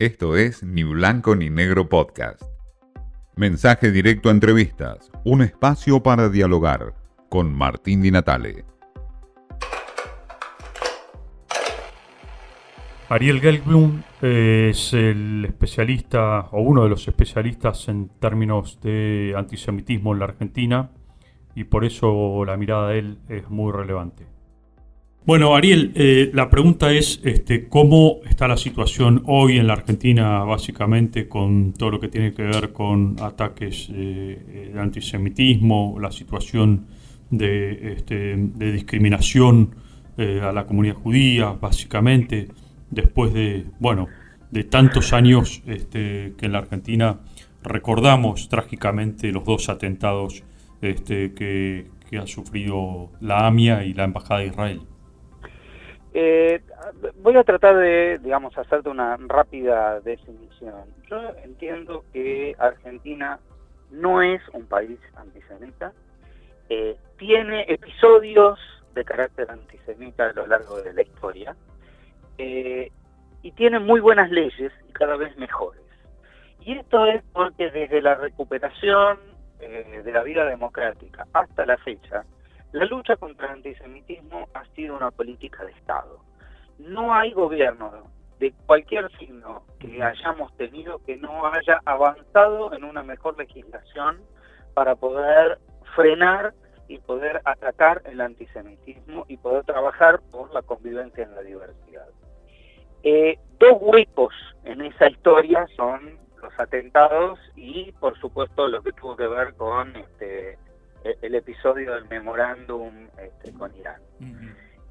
Esto es Ni Blanco ni Negro Podcast. Mensaje directo a entrevistas, un espacio para dialogar con Martín Di Natale. Ariel Gelblum es el especialista o uno de los especialistas en términos de antisemitismo en la Argentina y por eso la mirada de él es muy relevante. Bueno, Ariel, eh, la pregunta es este, cómo está la situación hoy en la Argentina, básicamente con todo lo que tiene que ver con ataques eh, de antisemitismo, la situación de, este, discriminación eh, a la comunidad judía, básicamente, después de, bueno, de tantos años este, que en la Argentina recordamos trágicamente los dos atentados este, que, ha sufrido la AMIA y la Embajada de Israel. Eh, voy a tratar de, digamos, hacerte una rápida definición. Yo entiendo que Argentina no es un país antisemita, eh, tiene episodios de carácter antisemita a lo largo de la historia eh, y tiene muy buenas leyes y cada vez mejores. Y esto es porque desde la recuperación eh, de la vida democrática hasta la fecha, la lucha contra el antisemitismo ha sido una política de Estado. No hay gobierno de cualquier signo que hayamos tenido que no haya avanzado en una mejor legislación para poder frenar y poder atacar el antisemitismo y poder trabajar por la convivencia en la diversidad. Eh, dos huecos en esa historia son los atentados y por supuesto lo que tuvo que ver con el episodio del memorándum este, con Irán.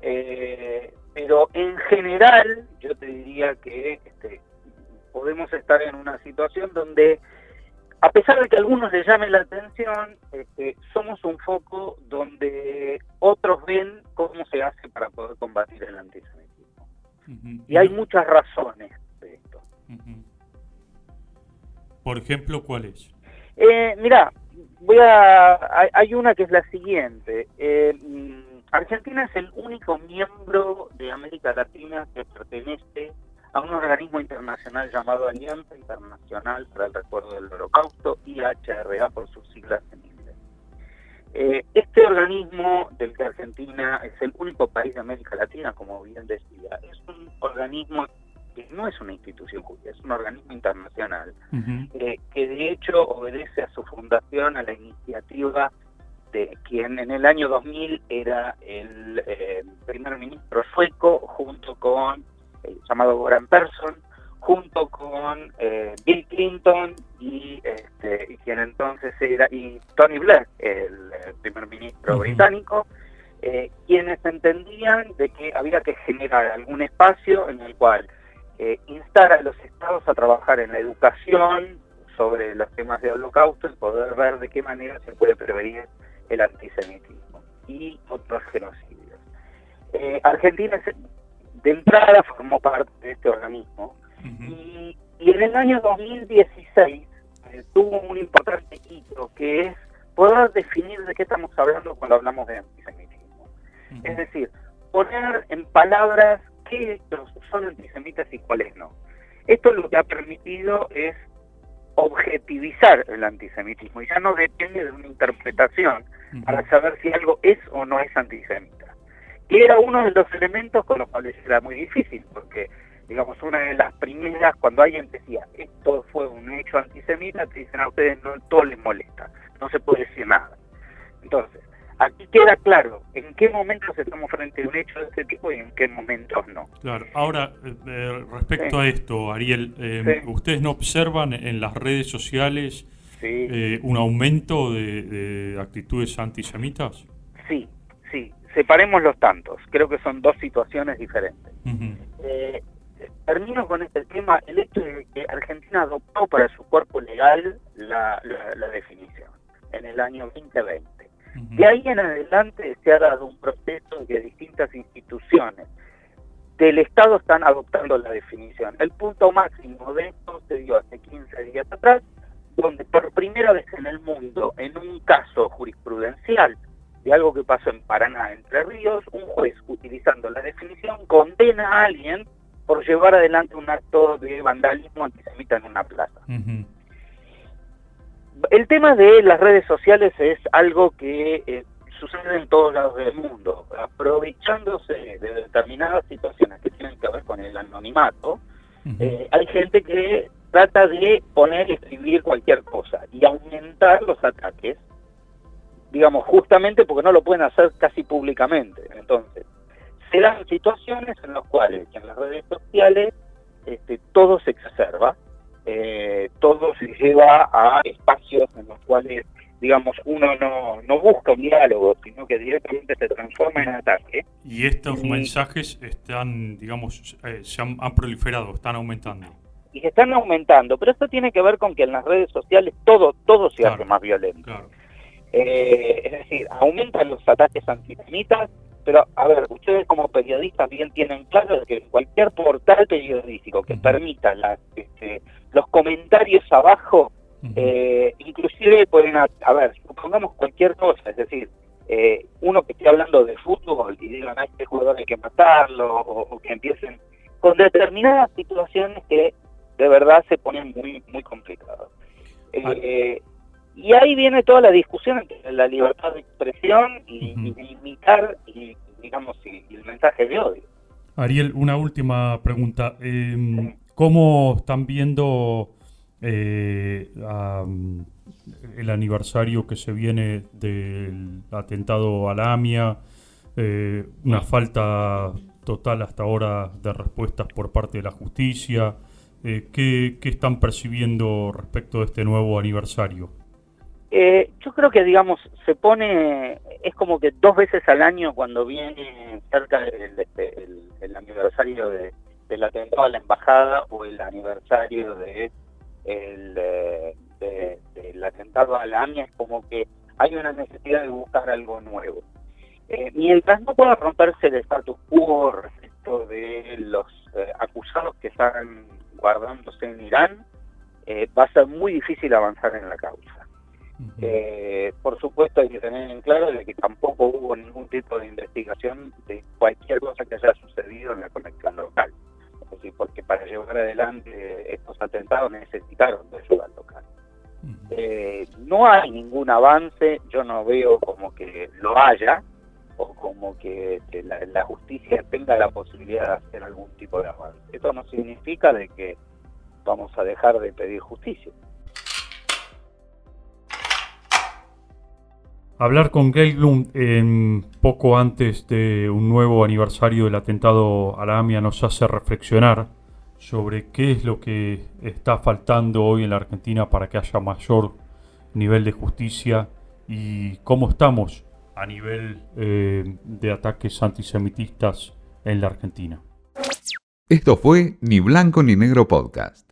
Eh, pero en general yo te diría que este, podemos estar en una situación donde a pesar de que a algunos les llame la atención, este, somos un foco donde otros ven cómo se hace para poder combatir el antisemitismo. Y hay muchas razones de esto. Por ejemplo, ¿cuáles? Eh, mira, voy a, hay una que es la siguiente. Eh, mm, Argentina es el único miembro de América Latina que pertenece a un organismo internacional llamado Alianza Internacional para el Recuerdo del Holocausto, IHRA por sus siglas en inglés. Eh, este organismo del que Argentina es el único país de América Latina, como bien decía, es un organismo que no es una institución judía, es un organismo internacional, eh, que de hecho obedece a su fundación, a la iniciativa de quien en el año 2000 era el eh, primer ministro sueco, junto con el llamado Goran Persson, junto con eh, Bill Clinton y, este, quien entonces era y Tony Blair, el, primer ministro británico, quienes entendían de que había que generar algún espacio en el cual eh, instar a los estados a trabajar en la educación sobre los temas de holocausto y poder ver de qué manera se puede prevenir el antisemitismo y otros genocidios. Eh, Argentina de entrada formó parte de este organismo y, en el año 2016 eh, tuvo un importante hito que es poder definir de qué estamos hablando cuando hablamos de antisemitismo. Es decir, poner en palabras qué son antisemitas y cuáles no. Esto lo que ha permitido es objetivizar el antisemitismo y ya no depende de una interpretación para saber si algo es o no es antisemita. Y era uno de los elementos con los cuales era muy difícil, porque, digamos, una de las primeras, cuando alguien decía, esto fue un hecho antisemita, te dicen a ustedes, no, todo les molesta, no se puede decir nada. Entonces, Aquí queda claro en qué momentos estamos frente a un hecho de este tipo y en qué momentos no. Claro, ahora, eh, eh, respecto a esto, Ariel, eh, ¿ustedes no observan en las redes sociales un aumento de, actitudes antisemitas? Sí, sí, separemos los tantos, creo que son dos situaciones diferentes. termino con este tema, el hecho de que Argentina adoptó para su cuerpo legal la, la definición en el año 2020 de ahí en adelante se ha dado un proceso que distintas instituciones del Estado están adoptando la definición. El punto máximo de esto se dio hace 15 días atrás, donde por primera vez en el mundo, en un caso jurisprudencial de algo que pasó en Paraná, Entre Ríos, un juez utilizando la definición condena a alguien por llevar adelante un acto de vandalismo antisemita en una plaza. El tema de las redes sociales es algo que eh, sucede en todos lados del mundo. Aprovechándose de determinadas situaciones que tienen que ver con el anonimato, eh, hay gente que trata de poner y escribir cualquier cosa y aumentar los ataques, digamos, justamente porque no lo pueden hacer casi públicamente. Entonces, se dan situaciones en las cuales en las redes sociales este, todo se exacerba, eh, todo se lleva a espacios en los cuales, digamos, uno no, no busca un diálogo, sino que directamente se transforma en ataque. Y estos mensajes están, digamos, eh, se han, proliferado, están aumentando. Y están aumentando, pero esto tiene que ver con que en las redes sociales todo, todo se hace más violento. Eh, es decir, aumentan los ataques antisemitas, pero, a ver, ustedes como periodistas bien tienen claro que cualquier portal periodístico que permita este, los comentarios abajo, eh, inclusive pueden, a, ver, supongamos cualquier cosa, es decir, eh, uno que esté hablando de fútbol y digan a este jugador hay que matarlo, o, que empiecen con determinadas situaciones que de verdad se ponen muy, muy complicadas. Eh, y ahí viene toda la discusión entre la libertad de expresión y, limitar, y, digamos, Ariel, una última pregunta. Em, ¿Cómo están viendo eh, el aniversario que se viene del atentado a la AMIA? Eh, una falta total hasta ahora de respuestas por parte de la justicia. Eh, ¿qué, ¿Qué están percibiendo respecto de este nuevo aniversario? Eh, yo creo que, digamos, se pone, es como que dos veces al año cuando viene cerca el, este, el, aniversario de, del atentado a la embajada o el aniversario de el, de, del atentado a la AMIA, es como que hay una necesidad de buscar algo nuevo. Eh, mientras no pueda romperse el status quo respecto de los eh, acusados que están guardándose en Irán, va a ser muy difícil avanzar en la causa. Eh, por supuesto hay que tener en claro de que tampoco hubo ningún tipo de investigación de cualquier cosa que haya sucedido en la conexión local. Es decir, porque para llevar adelante estos atentados necesitaron de ayuda local. Eh, no hay ningún avance, yo no veo como que lo haya, o como que la, la, justicia tenga la posibilidad de hacer algún tipo de avance. Esto no significa de que vamos a dejar de pedir justicia. Hablar con Gail Blum en poco antes de un nuevo aniversario del atentado a la AMIA nos hace reflexionar sobre qué es lo que está faltando hoy en la Argentina para que haya mayor nivel de justicia y cómo estamos a nivel eh, de ataques antisemitistas en la Argentina. Esto fue Ni Blanco ni Negro Podcast.